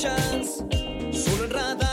escuchas solo en radar.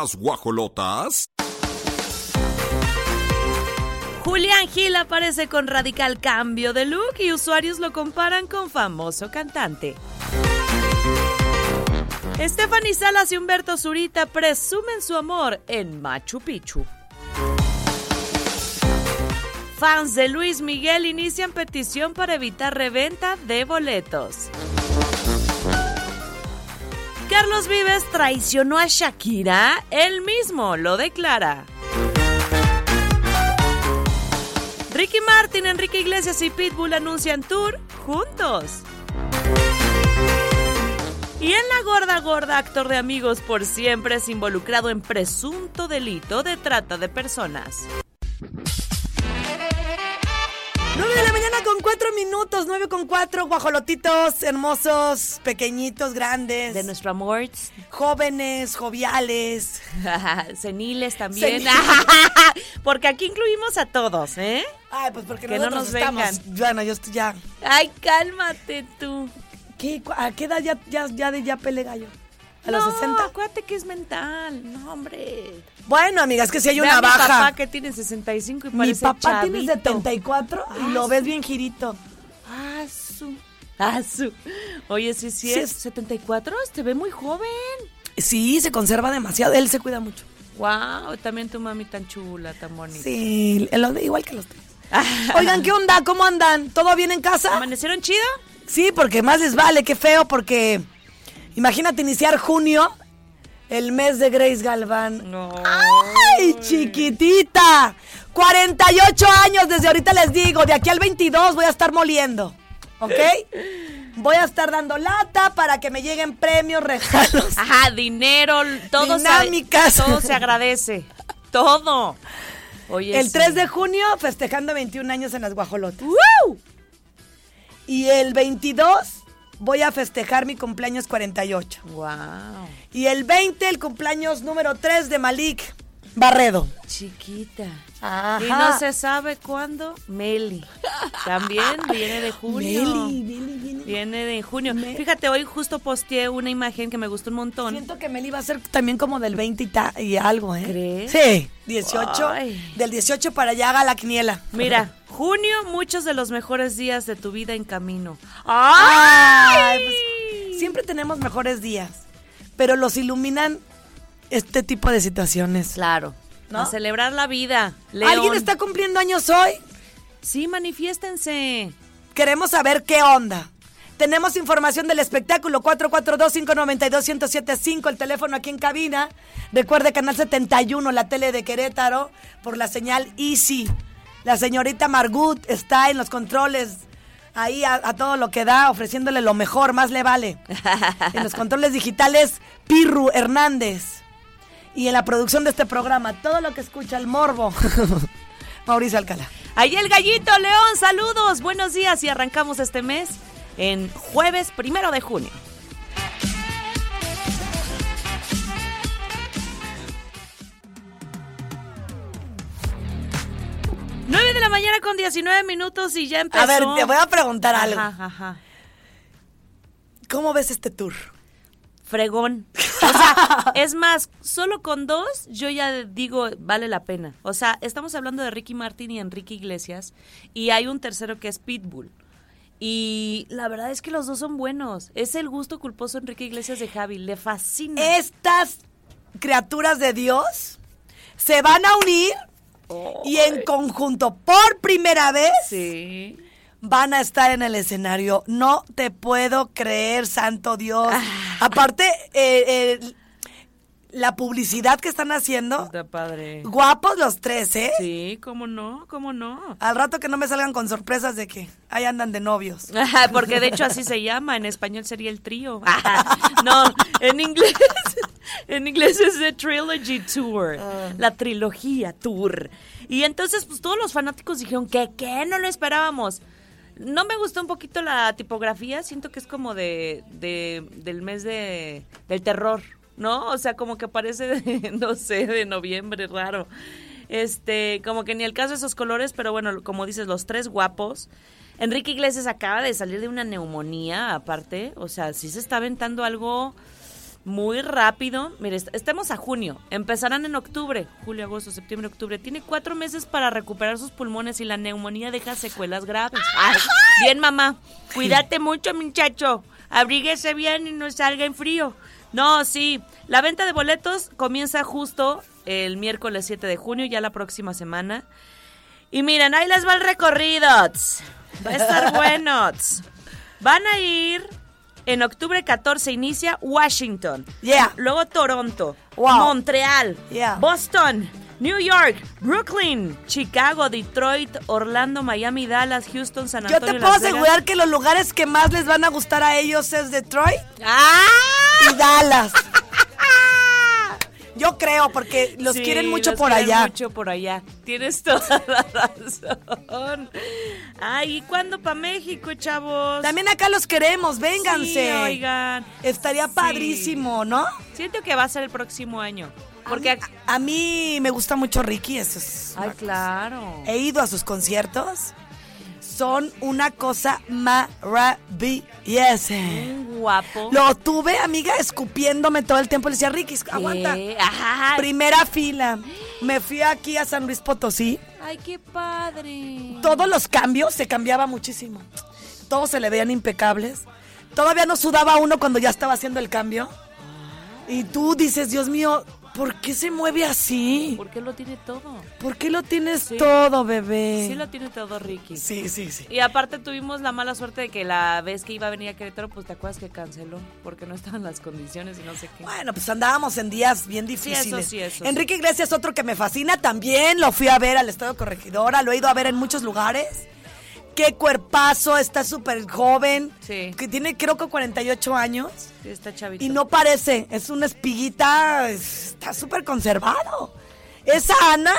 Las guajolotas. Julián Gil aparece con radical cambio de look y usuarios lo comparan con famoso cantante. Stephanie Salas y Humberto Zurita presumen su amor en Machu Picchu. Fans de Luis Miguel inician petición para evitar reventa de boletos. Carlos Vives traicionó a Shakira, él mismo lo declara. Ricky Martin, Enrique Iglesias y Pitbull anuncian tour juntos. Y en la gorda gorda, actor de Amigos por Siempre es involucrado en presunto delito de trata de personas. Minutos, 9 con 4, guajolotitos hermosos, pequeñitos, grandes, De nuestro amor, jóvenes, joviales. seniles también. Porque aquí incluimos a todos, ¿eh? Ay, pues porque Que no nos estamos. vengan. Bueno, yo estoy ya. Ay, cálmate tú. ¿Qué, ¿A qué edad ya, ya, ya, ya pele gallo? ¿A los No, 60? acuérdate que es mental. No, hombre. Bueno, amiga, es que si hay Ve una a mi baja. papá que tiene 65 y Mi parece papá tiene chavito. 74 y lo ves bien girito. Ah, su. Ah, su. Oye, sí, sí, Sí es es- 74, te ve muy joven. Sí, se conserva demasiado. Él se cuida mucho. Wow, también tu mami tan chula, tan bonita. Sí, el- igual que los tres. Oigan, ¿qué onda? ¿Cómo andan? ¿Todo bien en casa? ¿Amanecieron chido? Sí, porque más les vale, qué feo, porque imagínate iniciar junio, el mes de Grace Galván. No. ¡Ay, chiquitita! 48 años desde ahorita les digo, de aquí al 22 voy a estar moliendo, ¿ok? Voy a estar dando lata para que me lleguen premios, regalos. Ajá, dinero, todo Dinámicas. Se, todo se agradece. Todo. Oye, El sí. 3 de junio festejando 21 años en las guajolotas. ¡Woo! Y el 22 voy a festejar mi cumpleaños 48. Wow. Y el 20 el cumpleaños número 3 de Malik Barredo. Chiquita. Ajá. Y no se sabe cuándo, Meli. También viene de junio. Meli, Meli viene. Viene de junio. Fíjate, hoy justo posteé una imagen que me gustó un montón. Siento que Meli va a ser también como del 20 y, ta- y algo, ¿eh? ¿Crees? Sí, 18. Ay. Del 18 para allá haga la quiniela. Mira, junio, muchos de los mejores días de tu vida en camino. Ay, pues, siempre tenemos mejores días, pero los iluminan este tipo de situaciones. Claro. ¿No? A celebrar la vida. León. ¿Alguien está cumpliendo años hoy? Sí, manifiéstense. Queremos saber qué onda. Tenemos información del espectáculo 442-592-1075, el teléfono aquí en cabina. Recuerde Canal 71, la tele de Querétaro, por la señal Easy. La señorita Margut está en los controles, ahí a, a todo lo que da, ofreciéndole lo mejor, más le vale. En los controles digitales, Pirru Hernández. Y en la producción de este programa, todo lo que escucha el morbo, Mauricio Alcalá. Ahí el gallito, León, saludos, buenos días y arrancamos este mes en jueves primero de junio. Nueve de la mañana con 19 minutos y ya empezó. A ver, te voy a preguntar algo. Ajá, ajá. ¿Cómo ves este tour? Fregón. O sea, es más, solo con dos yo ya digo, vale la pena. O sea, estamos hablando de Ricky Martin y Enrique Iglesias y hay un tercero que es Pitbull. Y la verdad es que los dos son buenos. Es el gusto culposo Enrique Iglesias de Javi. Le fascina. Estas criaturas de Dios se van a unir y en conjunto, por primera vez, Sí. Van a estar en el escenario. No te puedo creer, santo Dios. Ah. Aparte, eh, eh, la publicidad que están haciendo. Está padre. Guapos los tres, ¿eh? Sí, cómo no, cómo no. Al rato que no me salgan con sorpresas de que ahí andan de novios. Ajá, Porque de hecho así se llama, en español sería el trío. No, en inglés, en inglés es The Trilogy Tour, la trilogía tour. Y entonces pues todos los fanáticos dijeron que qué, no lo esperábamos. No me gustó un poquito la tipografía, siento que es como de, de- del mes de del terror, ¿no? O sea, como que parece de, no sé, de noviembre, raro. Este, como que ni el caso de esos colores, pero bueno, como dices, los tres guapos. Enrique Iglesias acaba de salir de una neumonía, aparte. O sea, sí se está aventando algo muy rápido. Mire, est- estemos a junio. Empezarán en octubre. Julio, agosto, septiembre, octubre. Tiene cuatro meses para recuperar sus pulmones y la neumonía deja secuelas graves. Ay, bien, mamá. Cuídate mucho, muchacho. Abríguese bien y no salga en frío. No, sí. La venta de boletos comienza justo el miércoles 7 de junio, ya la próxima semana. Y miren, ahí les va el recorrido. Va a estar bueno. Van a ir en octubre 14 inicia Washington. Yeah. Luego Toronto, Wow. Montreal, Yeah. Boston, New York, Brooklyn, Chicago, Detroit, Orlando, Miami, Dallas, Houston, San Yo Antonio. te puedo Las Vegas. asegurar que los lugares que más les van a gustar a ellos es Detroit ¡Ah! y Dallas. Yo creo, porque los Sí, quieren mucho los por quieren allá. mucho por allá. Tienes toda la razón. Ay, ¿y cuándo para México, chavos? También acá los queremos, vénganse. Sí, oigan. Estaría Sí. padrísimo, ¿no? Siento que va a ser el próximo año. Porque. ac- A mí me gusta mucho Ricky, eso es. Ay, claro. He ido a sus conciertos. Son una cosa maravillosa. Guapo. Lo tuve, amiga, escupiéndome todo el tiempo. Le decía, Ricky, aguanta. Ajá. Primera fila. Me fui aquí a San Luis Potosí. Ay, qué padre. Todos los cambios se cambiaba muchísimo. Todos se le veían impecables. Todavía no sudaba uno cuando ya estaba haciendo el cambio. Y tú dices, Dios mío, ¿por qué se mueve así? Porque lo tiene todo. ¿Por qué lo tienes Sí. todo, bebé? Sí lo tiene todo, Ricky. sí, sí, sí. Y aparte tuvimos la mala suerte de que la vez que iba a venir a Querétaro, pues te acuerdas que canceló porque no estaban las condiciones y no sé qué. Bueno, pues andábamos en días bien difíciles. sí, eso sí. Enrique Iglesias, otro que me fascina también. Lo fui a ver al Estado Corregidora, lo he ido a ver en muchos lugares. Qué cuerpazo, está súper joven. Sí. Que tiene creo que 48 años. Sí, está chavito. Y no parece, es una espiguita, está súper conservado. Esa Ana,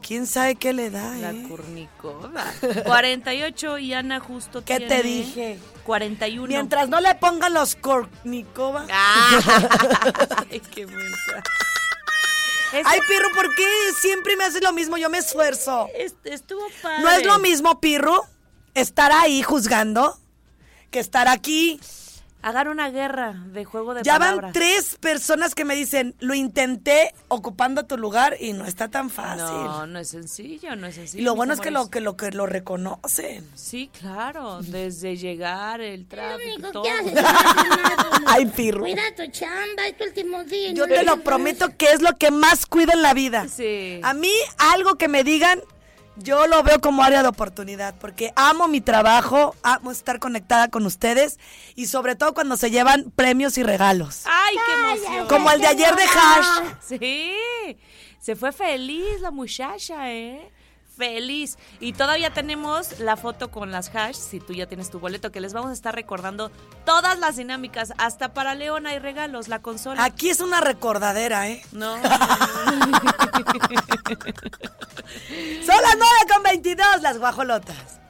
quién sabe qué le da, La ¿eh? curnicoda. 48 y Ana justo ¿Qué tiene te dije? 41. Mientras no le pongan los Kornikova. Ah. Ay, qué mensa. Ay, Pirro, ¿por qué siempre me haces lo mismo? Yo me esfuerzo. est- estuvo padre. No es lo mismo, Pirro, estar ahí juzgando que estar aquí. Hagan una guerra de juego de Ya palabras. van tres personas que me dicen, lo intenté ocupando tu lugar y no está tan fácil. No, no es sencillo, no es sencillo. y lo bueno es que lo, que lo que lo reconocen. Sí, claro, desde llegar, el tráfico, todo. Ay, Pirro. Cuida tu chamba, es tu último día. Yo no te lo prometo que es lo que más cuido en la vida. Sí. A mí, algo que me digan, yo lo veo como área de oportunidad, porque amo mi trabajo, amo estar conectada con ustedes y sobre todo cuando se llevan premios y regalos. ¡Ay, qué emoción! Como el de ayer de Hash. Sí, se fue feliz la muchacha, ¿eh? Feliz. Y todavía tenemos la foto con las hash, si tú ya tienes tu boleto, que les vamos a estar recordando todas las dinámicas. Hasta para León hay regalos, la consola. Aquí es una recordadera, ¿eh? No, Son las 9 con 22, las guajolotas.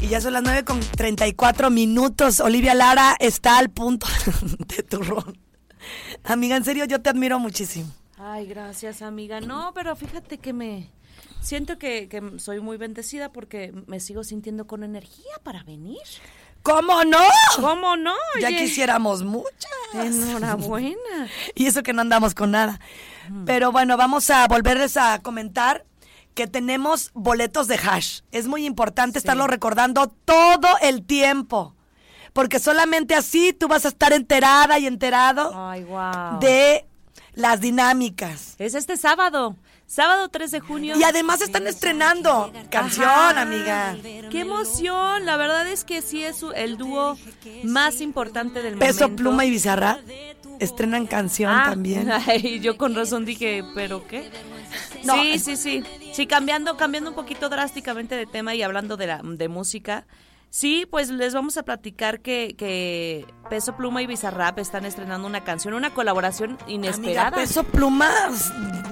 Y ya son las 9 con 34 minutos. Olivia Lara está al punto de turrón. Amiga, en serio, yo te admiro muchísimo. Ay, gracias, amiga. No, pero fíjate que me siento que soy muy bendecida porque me sigo sintiendo con energía para venir. ¿Cómo no? ¿Cómo no? Ya Oye, quisiéramos muchas. Enhorabuena. Y eso que no andamos con nada. Pero bueno, vamos a volverles a comentar que tenemos boletos de hash. Es muy importante estarlo recordando todo el tiempo. Porque solamente así tú vas a estar enterada y enterado Ay, wow. de las dinámicas. Es este sábado. Sábado 3 de junio. Y además están estrenando canción, Ajá. amiga. ¡Qué emoción! La verdad es que sí es su- el dúo más importante del Peso momento. Pluma y Bizarra estrenan canción Ah, también. ay, yo con razón dije, ¿pero qué? No, sí, es- sí, sí. Sí, cambiando, cambiando un poquito drásticamente de tema y hablando de, la, de música. Sí, pues les vamos a platicar que, que Peso Pluma y Bizarrap están estrenando una canción, una colaboración inesperada. Amiga, Peso Pluma,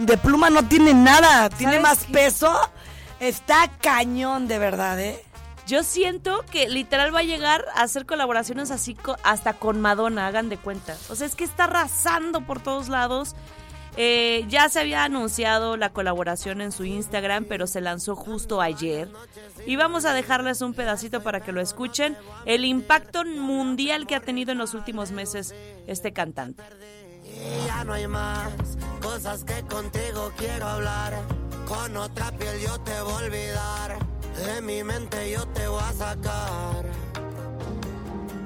de Pluma no tiene nada, tiene ¿Sabes más qué? peso. Está cañón, de verdad, ¿eh? Yo siento que literal va a llegar a hacer colaboraciones así co- hasta con Madonna, hagan de cuenta. O sea, es que está arrasando por todos lados. Eh, ya se había anunciado la colaboración en su Instagram, pero se lanzó justo ayer. Y vamos a dejarles un pedacito para que lo escuchen. El impacto mundial que ha tenido en los últimos meses este cantante. Y ya no hay más cosas que contigo quiero hablar. Con otra piel yo te voy a olvidar. De mi mente yo te voy a sacar.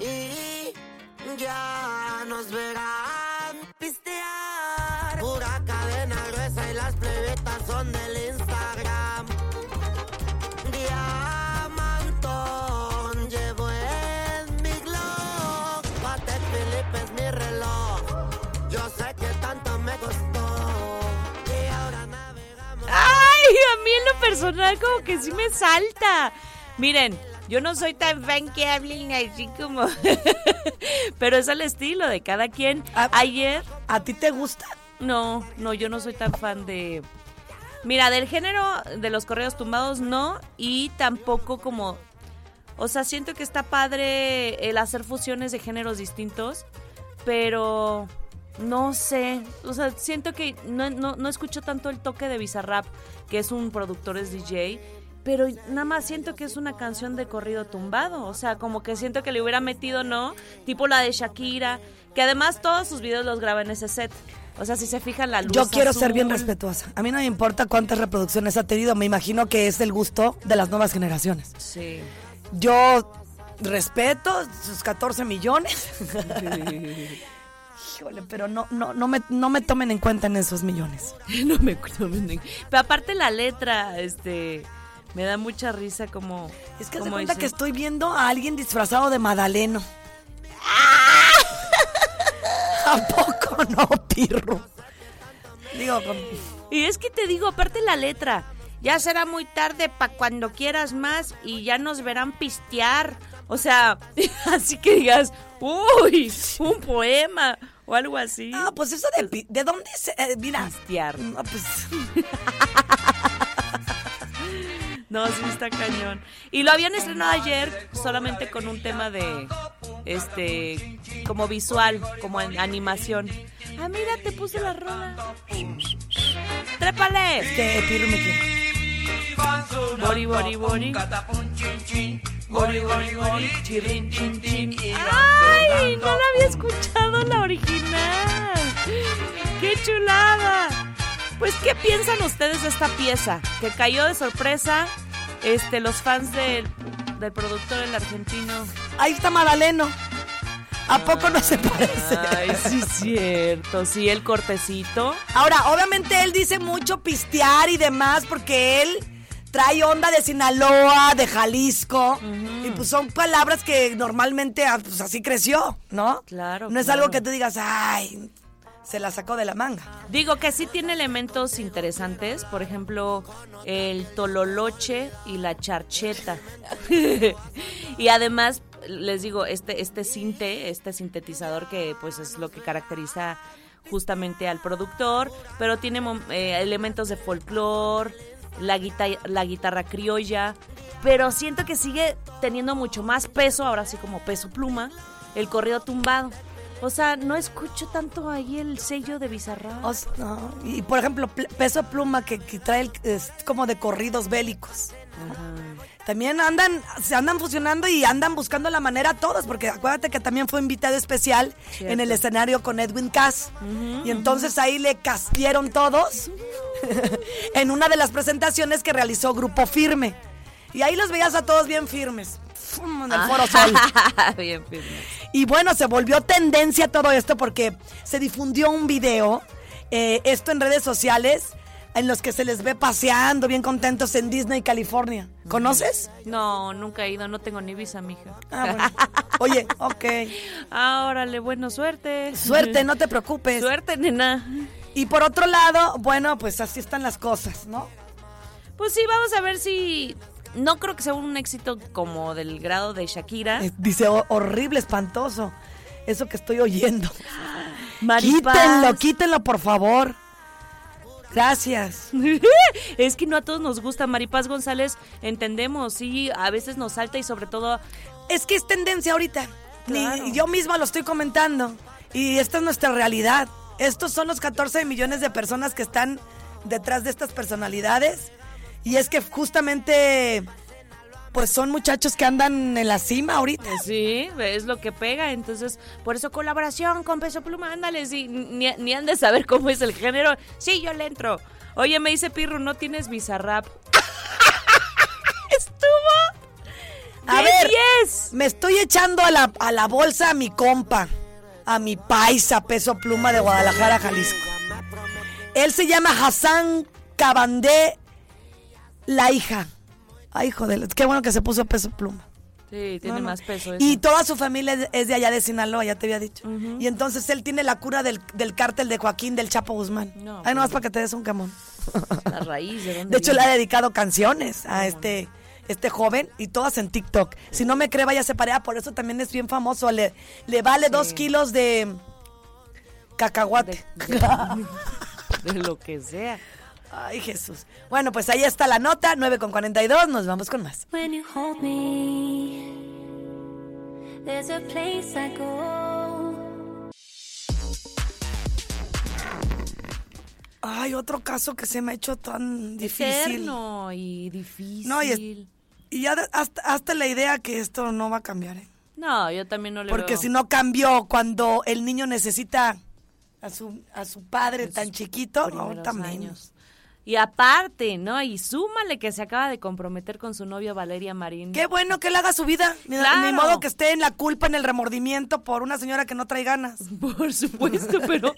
Y ya nos verán pistear. Personal como que sí me salta. Miren, yo no soy tan fan que hablen así como... Pero es el estilo de cada quien. Ayer, ¿A ti te gusta? no, no, yo no soy tan fan de... Mira, del género de los correos tumbados no, y tampoco como... O sea, siento que está padre el hacer fusiones de géneros distintos, pero no sé. O sea, siento que no, no, no escucho tanto el toque de Bizarrap, que es un productor, es DJ, pero nada más siento que es una canción de corrido tumbado. O sea, como que siento que le hubiera metido, ¿no? Tipo la de Shakira, que además todos sus videos los graba en ese set. O sea, si se fijan la luz. Yo quiero ser bien respetuosa. A mí no me importa cuántas reproducciones ha tenido. Me imagino que es el gusto de las nuevas generaciones. Sí. Yo respeto sus 14 millones. Híjole, pero no, no, no, me, no me tomen en cuenta en esos millones. no me acuerdo. bien. Pero aparte la letra, este, me da mucha risa como... Es que se como cuenta dice- que estoy viendo a alguien disfrazado de Madaleno. ¿A poco no, pirro? Digo, con- Y es que te digo, aparte la letra, ya será muy tarde para cuando quieras más y ya nos verán pistear. O sea, así que digas, uy, un poema o algo así. Ah, pues eso de... ¿De dónde se...? eh, mira. Pistear. No, pues... No, sí está cañón. Y lo habían estrenado ayer solamente con un tema de este como visual, como en animación. Ah, mira, te puse la rola. ¡Trépale! Que Pirro me quiere. Bori, bori, bori. Chin, chin. ¡Ay! No la había escuchado la original. ¡Qué chulada! Pues, ¿qué piensan ustedes de esta pieza? Que cayó de sorpresa este, los fans del, del productor, el argentino. Ahí está Madaleno. ¿A poco no se parece? Ay, sí, cierto. Sí, el cortecito. Ahora, obviamente él dice mucho pistear y demás porque él trae onda de Sinaloa, de Jalisco. Y pues son palabras que normalmente ah, pues, así creció, ¿no? Claro, No es claro. algo que tú digas, ay, se la sacó de la manga. Digo que sí tiene elementos interesantes, por ejemplo, el tololoche y la charcheta. y además, les digo, este, este sinte, este sintetizador que pues es lo que caracteriza justamente al productor, pero tiene eh, elementos de folclore, la, la guitarra criolla, pero siento que sigue teniendo mucho más peso, ahora sí como peso pluma, el corrido tumbado. O sea, no escucho tanto ahí el sello de Bizarrap. O sea, no. Y por ejemplo, pl- peso pluma que, que trae el- es como de corridos bélicos. También andan, se andan fusionando y andan buscando la manera todos, porque acuérdate que también fue invitado especial Cierto. en el escenario con Edwin Cass. y entonces ahí le castieron todos en una de las presentaciones que realizó Grupo Firme. Y ahí los veías a todos bien firmes. En el Foro Sol. Bien firme. Y bueno, se volvió tendencia todo esto porque se difundió un video, eh, esto en redes sociales, en los que se les ve paseando bien contentos en Disney, California. ¿Conoces? No, nunca he ido, no tengo ni visa, mija. Ah, bueno. Oye, ok. Ah, órale, bueno, suerte. Suerte, no te preocupes. Suerte, nena. Y por otro lado, bueno, pues así están las cosas, ¿no? Pues sí, vamos a ver si... No creo que sea un éxito como del grado de Shakira. Dice, "Ho- horrible, espantoso. Eso que estoy oyendo. Maripaz. Quítenlo, quítenlo, por favor. Gracias. es que no a todos nos gusta. Maripaz González, entendemos, sí, a veces nos salta y sobre todo... Es que es tendencia ahorita. Ni- Claro. yo misma lo estoy comentando. Y esta es nuestra realidad. Estos son los 14 millones de personas que están detrás de estas personalidades. Y es que justamente, pues son muchachos que andan en la cima ahorita. Sí, es lo que pega. Entonces, por eso colaboración con Peso Pluma, ándale. Sí, ni, ni han de saber cómo es el género. Sí, yo le entro. Oye, me dice Pirru, ¿no tienes Bizarrap? Estuvo. A ver, 10. me estoy echando a la, a la bolsa a mi compa, a mi paisa peso pluma de Guadalajara, Jalisco. Él se llama Hassan Cabandé, la hija. Ay, joder, qué bueno que se puso peso pluma. Sí, tiene No, no. más peso. eso. Y toda su familia es- de allá de Sinaloa, ya te había dicho. Y entonces él tiene la cura del, del cártel de Joaquín del Chapo Guzmán. No, Ay, no más pues- para que te des un camón. La raíz de dónde De hecho, le ha dedicado canciones a este, este joven y todas en TikTok. Si no me cree, vaya se parea, por eso también es bien famoso. Le, le vale dos kilos de cacahuate. De lo que sea. Ay, Jesús. Bueno, pues ahí está la nota, 9 con 42, nos vamos con más. When you hold me, there's a place I go. Ay, otro caso que se me ha hecho tan difícil. Eterno y difícil. No, y es- Y ya hasta, hasta la idea que esto no va a cambiar, ¿eh? No, yo también no le Porque veo. si no cambió cuando el niño necesita a su, a su padre tan chiquito, menos. años. Y aparte, ¿no? Y súmale que se acaba de comprometer con su novia Valeria Marín. Qué bueno que él haga su vida. Ni, Claro. ni modo que esté en la culpa, en el remordimiento por una señora que no trae ganas. Por supuesto, pero,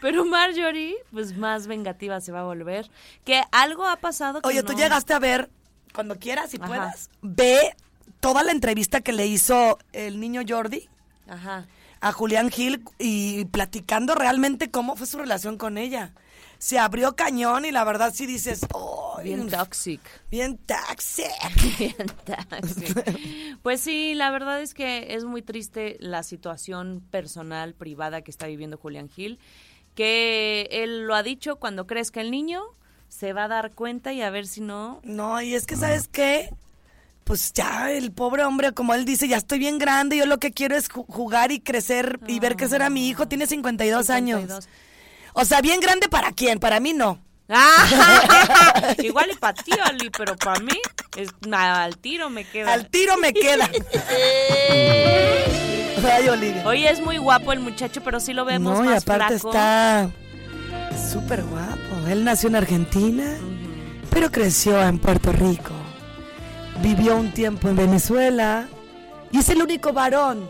pero Marjorie, pues más vengativa se va a volver. Que algo ha pasado que Oye, tú llegaste a ver, cuando quieras, si Ajá. puedas, ve toda la entrevista que le hizo el niño Jordi Ajá. a Julián Gil y platicando realmente cómo fue su relación con ella. Se abrió cañón y la verdad sí dices, oh, Bien toxic. bien taxi. Bien toxic. Pues sí, la verdad es que es muy triste la situación personal, privada que está viviendo Julián Gil. Que él lo ha dicho, cuando crezca el niño, se va a dar cuenta y a ver si no No, y es que, ¿sabes qué? Pues ya el pobre hombre, como él dice, ya estoy bien grande, yo lo que quiero es ju- jugar y crecer y ver crecer a mi hijo, tiene 52, años. 52. O sea, bien grande para quién, para mí no. Ah, Igual y para ti, Ali, pero para mí es, al tiro me queda. Al tiro me queda. Ay, Olivia. Oye, es muy guapo el muchacho, pero sí lo vemos No, y más aparte flaco. está súper guapo. Él nació en Argentina, pero creció en Puerto Rico. Vivió un tiempo en Venezuela y es el único varón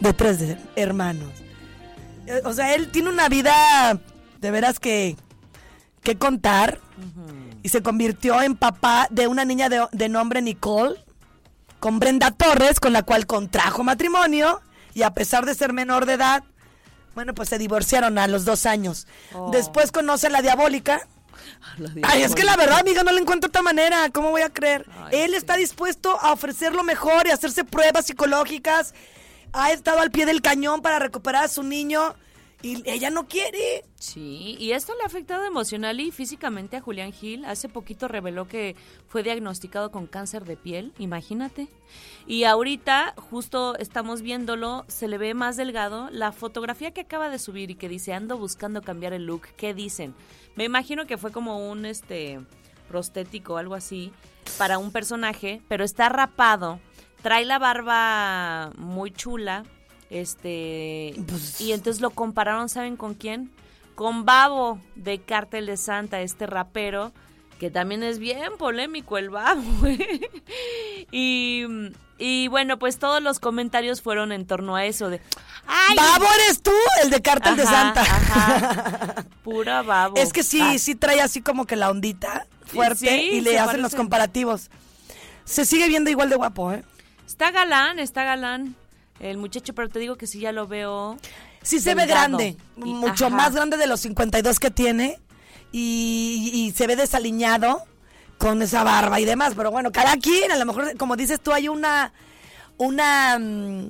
de tres hermanos. O sea, él tiene una vida de veras que, que contar y se convirtió en papá de una niña de, de nombre Nicole con Brenda Torres, con la cual contrajo matrimonio y a pesar de ser menor de edad, bueno, pues se divorciaron a los dos años. Oh. Después conoce a la diabólica. Ay, es que la verdad, amiga, no le encuentro otra manera. ¿Cómo voy a creer? Ay, Él sí. está dispuesto a ofrecer lo mejor y hacerse pruebas psicológicas. Ha estado al pie del cañón para recuperar a su niño y ella no quiere. Sí, y esto le ha afectado emocional y físicamente a Julián Gil. Hace poquito reveló que fue diagnosticado con cáncer de piel, imagínate. Y ahorita, justo estamos viéndolo, se le ve más delgado. La fotografía que acaba de subir y que dice, ando buscando cambiar el look, ¿qué dicen? Me imagino que fue como un este prostético o algo así para un personaje, pero está rapado, trae la barba muy chula, este Pues- y entonces lo compararon, ¿saben con quién? Con Babo de Cártel de Santa, este rapero que también es bien polémico el babo. ¿eh? y, y bueno, pues todos los comentarios fueron en torno a eso de... ¡Ay! Babo eres tú, el de Cártel de Santa. ajá. Pura babo. Es que sí, Ah, sí trae así como que la ondita fuerte Sí, y le hacen los comparativos. Se sigue viendo igual de guapo, ¿eh? Está galán, está galán el muchacho, pero te digo que sí ya lo veo. Sí se ve grande, Y- mucho ajá. más grande de los 52 que tiene y, y se ve desaliñado con esa barba y demás. Pero bueno, cada quien, a lo mejor, como dices tú, hay una una mm,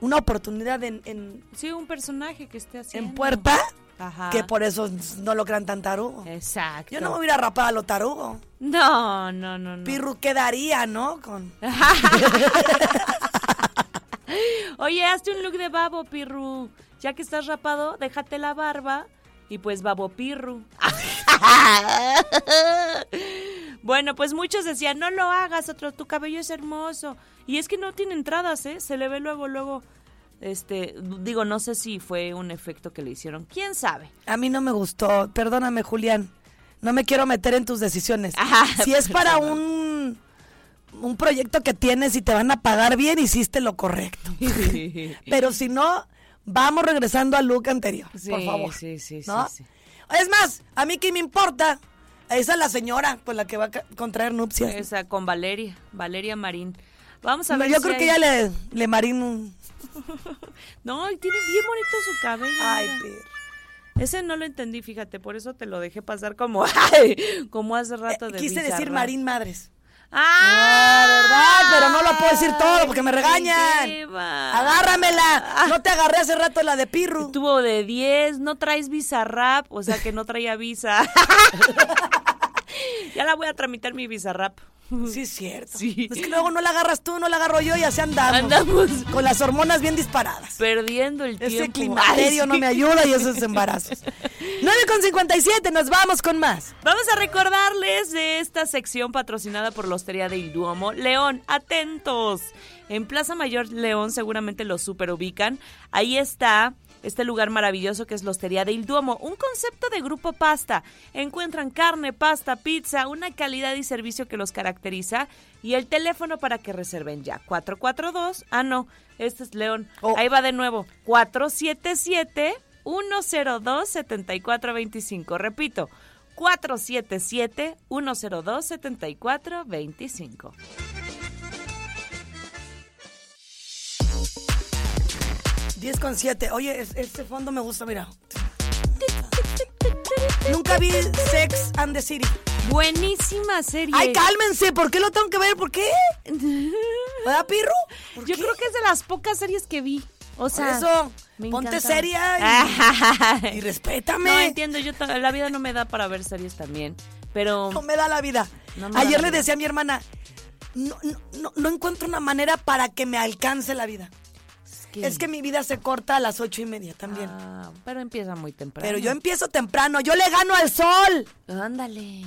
una oportunidad en, en, Sí, un personaje que esté haciendo. en puerta Ajá. que por eso no lo crean tan tarugo. Exacto. Yo no me voy a ir a rapar a lo tarugo. No, no, no, no. Pirru quedaría, ¿no? Con Oye, hazte un look de babo, Pirru. Ya que estás rapado, déjate la barba y pues babo Pirru. bueno, pues muchos decían, no lo hagas, otro, tu cabello es hermoso. Y es que no tiene entradas, ¿eh? Se le ve luego, luego, este, digo, no sé si fue un efecto que le hicieron. ¿Quién sabe? A mí no me gustó. Perdóname, Julián. No me quiero meter en tus decisiones. Ah, si es para un un proyecto que tienes y te van a pagar bien, hiciste lo correcto. Pero si no, vamos regresando al look anterior, Sí, por favor. sí, sí, sí, ¿no? sí. Es más, a mí qué me importa. Esa es la señora con la que va a contraer nupcias. Esa con Valeria, Valeria Marín. Vamos a ver yo si creo hay- que ya le, le marín un... No, tiene bien bonito su cabello. Ay, mira. Ese no lo entendí, fíjate, por eso te lo dejé pasar como, ay, como hace rato Eh, de quise decir. Marín Madres. ¡Ah! Ah, ¿verdad? Pero no lo puedo decir todo porque me regañan. Agárramela. No te agarré hace rato la de Pirru. Tuvo de 10, no traes visa rap, o sea que no traía visa. ya la voy a tramitar mi visa rap. Sí, es cierto. Sí. Es que luego no la agarras tú, no la agarro yo y así andamos. Andamos Con las hormonas bien disparadas. perdiendo el tiempo. Ese climaterio Ay, no me ayuda y esos embarazos. 9 con 57, nos vamos con más. Vamos a recordarles de esta sección patrocinada por la Hostería de Il Duomo. León, atentos. En Plaza Mayor León seguramente lo super ubican. Ahí está este lugar maravilloso que es la Hostería del Duomo, un concepto de grupo pasta. Encuentran carne, pasta, pizza, una calidad y servicio que los caracteriza y el teléfono para que reserven ya. 442, ah no, este es León. Oh. Ahí va de nuevo. 477 102 7425. Repito, 477 102 7425. 10 con 7. Oye, este fondo me gusta, mira. Nunca vi Sex and the City. Buenísima serie. Ay, cálmense, ¿por qué lo tengo que ver? ¿Por qué? ¿Verdad, Pirru? Yo creo que es de las pocas series que vi. O sea, Por eso, me ponte encanta. seria y, respétame. No entiendo, yo la vida no me da para ver series también, pero no me da la vida. No Ayer la le vida. decía a mi hermana, no, no, no, encuentro una manera para que me alcance la vida es que, Es que mi vida se corta a las ocho y media también. Ah, pero empieza muy temprano. Pero yo empiezo temprano, yo le gano al sol. Ándale.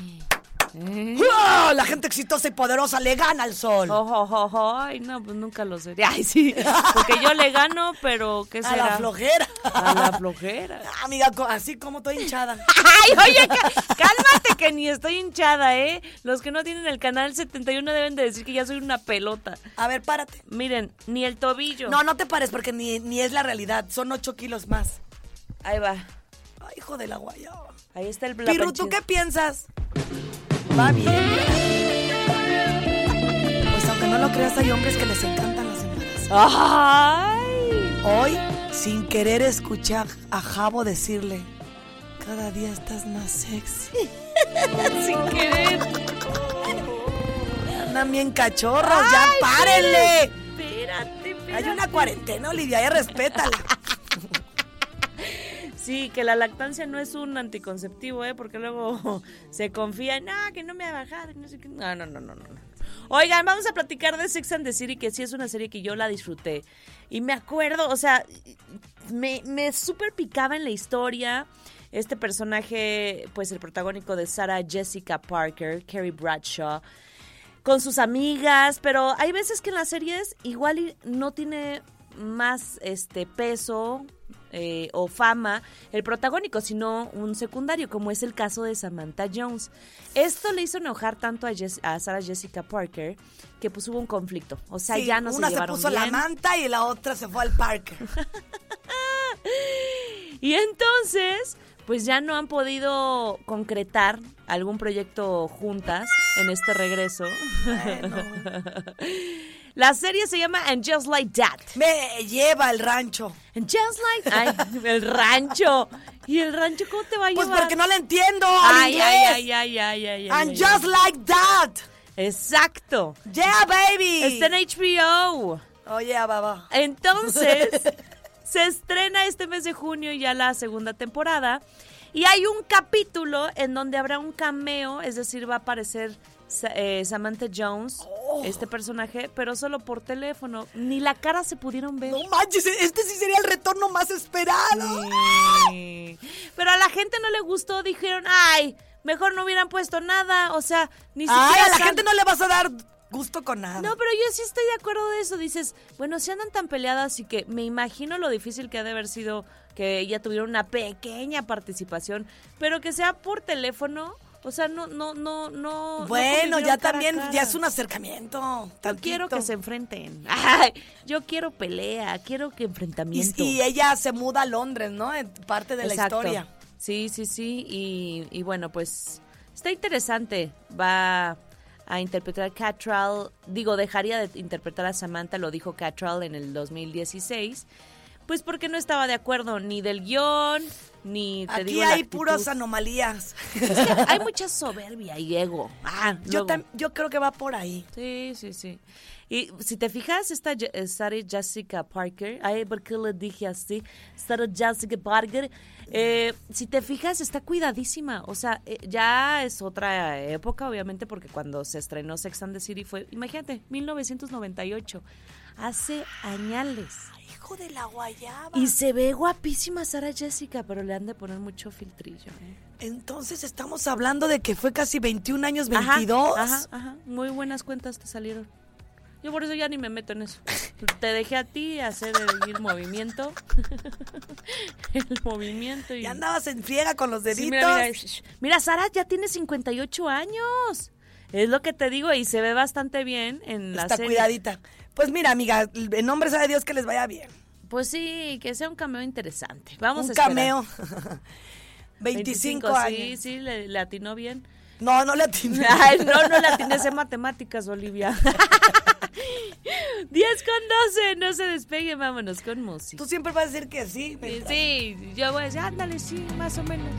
¿Eh? ¡Oh! La gente exitosa y poderosa le gana al sol. Ojo, ojo, ojo. Ay, no, pues nunca lo sé. Ay, sí. Porque yo le gano, pero ¿qué a será? la flojera. A la flojera. Ah, Amiga, así como estoy hinchada. Ay, oye, cálmate que ni estoy hinchada, ¿eh? Los que no tienen el canal 71 deben de decir que ya soy una pelota. A ver, párate. Miren, ni el tobillo. No, no te pares porque ni, ni es la realidad. Son ocho kilos más. Ahí va. Ay, hijo de la guayaba. Ahí está el Piru, ¿tú qué piensas? Va bien. Pues aunque no lo creas, hay hombres que les encantan las embarazadas. ¡Ay! Hoy, sin querer, escuché a, Jabo decirle, cada día estás más sexy. Sin querer. Andan bien cachorros, ya párenle. Espérate, espérate. Hay una cuarentena, Olivia, ya respétala. Sí, que la lactancia no es un anticonceptivo, ¿eh? Porque luego se confían, ah, que no me va a bajar. No, sé qué. no, no, no, no, no. Oigan, vamos a platicar de Sex and the City, que sí es una serie que yo la disfruté. Y me acuerdo, o sea, me, me súper picaba en la historia. Este personaje, pues el protagónico de Sarah Jessica Parker, Carrie Bradshaw, con sus amigas, pero hay veces que en las series igual no tiene más este peso eh, o fama el protagónico, sino un secundario, como es el caso de Samantha Jones. Esto le hizo enojar tanto a, Jess- a Sarah Jessica Parker que pues hubo un conflicto. O sea, Sí, ya no una se se llevaron puso la bien. manta y la otra se fue al parque. Y entonces, pues ya no han podido concretar algún proyecto juntas en este regreso. La serie se llama And Just Like That. Me lleva el rancho. And Just Like... Ay, el rancho. ¿Y el rancho cómo te va a Pues llevar? porque no le entiendo al Ay, inglés. ay, ay, ay, ay, ay, ay, And ay, just ay. like that. Exacto. Yeah, baby. Está en HBO. Oye, baba. Entonces, se estrena este mes de junio ya la segunda temporada. Y hay un capítulo en donde habrá un cameo, es decir, va a aparecer eh, Samantha Jones, Oh. este personaje, pero solo por teléfono. Ni la cara se pudieron ver. No manches, este sí sería el retorno más esperado. Sí. Pero a la gente no le gustó, dijeron, ay, mejor no hubieran puesto nada, o sea, ni siquiera... Ay, a la gente no le vas a dar gusto con nada. No, pero yo sí estoy de acuerdo de eso. Dices, bueno, si andan tan peleadas y que me imagino lo difícil que ha de haber sido que ella tuviera una pequeña participación, pero que sea por teléfono. O sea, no, no, no, no. no bueno, ya también, cara. ya es un acercamiento. Yo quiero que se enfrenten. Ay, yo quiero pelea, quiero que enfrentamiento. y ella se muda a Londres, ¿no? Parte de Exacto. la historia. Sí, sí, sí. Y, y bueno, pues está interesante. Va a interpretar a Cattrall. Digo, dejaría de interpretar a Samantha, lo dijo Cattrall en el 2016. Pues porque no estaba de acuerdo ni del guion, ni te Aquí digo, hay puras anomalías. Es que hay mucha soberbia y ego. Ah, Yo, luego. tam- yo creo que va por ahí. Sí, sí, sí. Y si te fijas, esta Je- eh, Sarah Jessica Parker, ay, ¿por qué le dije así? Sarah Jessica Parker, eh, si te fijas, está cuidadísima. O sea, eh, ya es otra época, obviamente, porque cuando se estrenó Sex and the City fue, imagínate, 1998, hace añales. De la guayaba. Y se ve guapísima Sarah Jessica, pero le han de poner mucho filtrillo. ¿eh? Entonces estamos hablando de que fue casi 21 años, Ajá, 22. Ajá, ajá. Muy buenas cuentas te salieron. Yo por eso ya ni me meto en eso. Te dejé a ti hacer el, el movimiento. el movimiento y... Ya andabas en friega con los deditos. Sí, mira, Sara ya tiene 58 años. Es lo que te digo y se ve bastante bien en la Está serie. cuidadita. Pues mira, amiga, en nombre de Dios que les vaya bien. Pues sí, que sea un cameo interesante. Vamos a Un esperar. cameo. 25, Sí, años. sí, le, le atinó bien. No, no le atiné. Ay, no, no le atiné sé matemáticas, Olivia. 10 con 12, no se despegue, vámonos con música. Tú siempre vas a decir que sí. Sí, sí, yo voy a decir, ándale, sí, más o menos.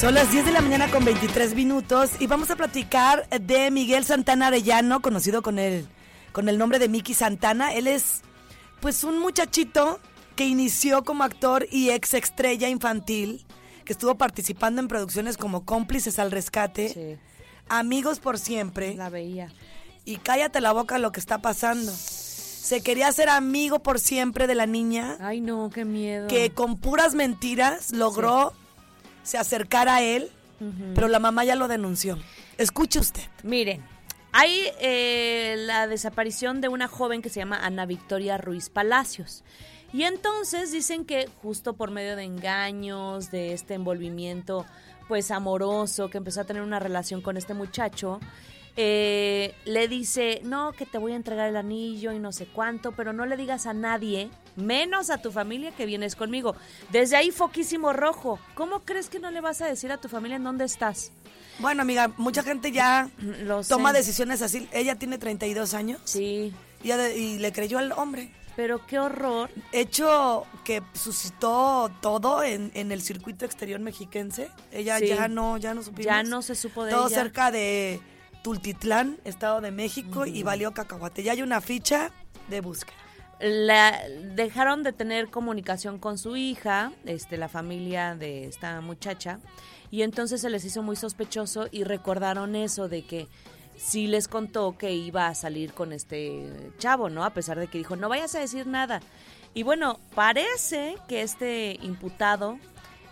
Son las 10 de la mañana con 23 minutos y vamos a platicar de Miguel Santana Arellano, conocido con el, con el nombre de Miki Santana. Él es pues un muchachito que inició como actor y ex estrella infantil, que estuvo participando en producciones como Cómplices al Rescate, Sí, Amigos por Siempre la veía. y Cállate la boca lo que está pasando. Se quería ser amigo por siempre de la niña Ay, no, qué miedo. que con puras mentiras logró se acercar a él, pero la mamá ya lo denunció. Escuche usted. Miren, hay eh, la desaparición de una joven que se llama Ana Victoria Ruiz Palacios. Y entonces dicen que justo por medio de engaños, de este envolvimiento pues amoroso, que empezó a tener una relación con este muchacho, eh, le dice, no, que te voy a entregar el anillo y no sé cuánto, pero no le digas a nadie, menos a tu familia que vienes conmigo. Desde ahí foquísimo rojo. ¿Cómo crees que no le vas a decir a tu familia en dónde estás? Bueno, amiga, mucha gente ya Lo sé. toma decisiones así. Ella tiene 32 años Sí, y, le creyó al hombre. pero qué horror. Hecho que suscitó todo en, en el circuito exterior mexiquense. Ella Sí. ya no, ya no supimos. Ya no se supo de Todo ella. cerca de Tultitlán, Estado de México, y valió cacahuate. Ya hay una ficha de búsqueda. La, dejaron de tener comunicación con su hija, este, la familia de esta muchacha, y entonces se les hizo muy sospechoso y recordaron eso de que sí les contó que iba a salir con este chavo, ¿no? A pesar de que dijo, no vayas a decir nada. Y bueno, parece que este imputado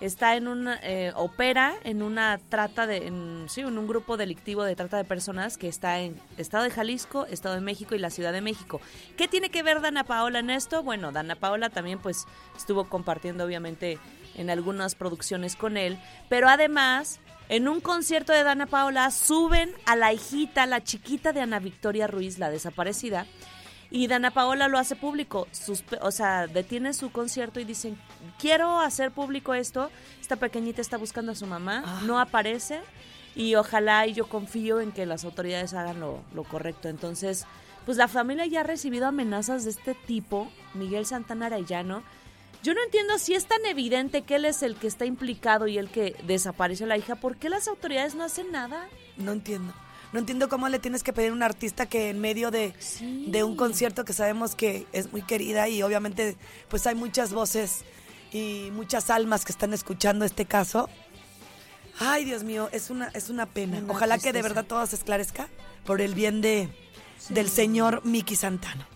está en una, eh, opera en una trata de, en, sí, en un grupo delictivo de trata de personas que está en Estado de Jalisco, Estado de México y la Ciudad de México. ¿Qué tiene que ver Dana Paola en esto? Bueno, Dana Paola también pues estuvo compartiendo obviamente en algunas producciones con él, pero además en un concierto de Dana Paola suben a la hijita, la chiquita de Ana Victoria Ruiz, la desaparecida, y Dana Paola lo hace público, suspe- o sea, detiene su concierto y dicen, quiero hacer público esto, esta pequeñita está buscando a su mamá, no aparece y ojalá y yo confío en que las autoridades hagan lo, lo correcto. Entonces, pues la familia ya ha recibido amenazas de este tipo, Miguel Santana Arellano. Yo no entiendo si es tan evidente que él es el que está implicado y el que desapareció a la hija, ¿por qué las autoridades no hacen nada? No entiendo. No entiendo cómo le tienes que pedir a un artista que en medio de, Sí. de un concierto que sabemos que es muy querida y obviamente pues hay muchas voces y muchas almas que están escuchando este caso. Ay, Dios mío, es una, es una pena. Una Ojalá que de verdad todo se esclarezca por el bien de, del señor Miki Santana.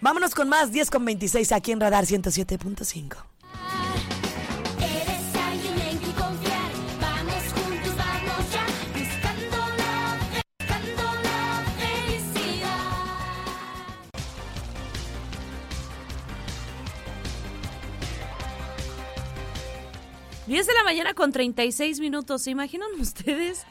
Vámonos con más 10 con 26 aquí en Radar 107.5. mañana con 36 minutos. ¿Se imaginan ustedes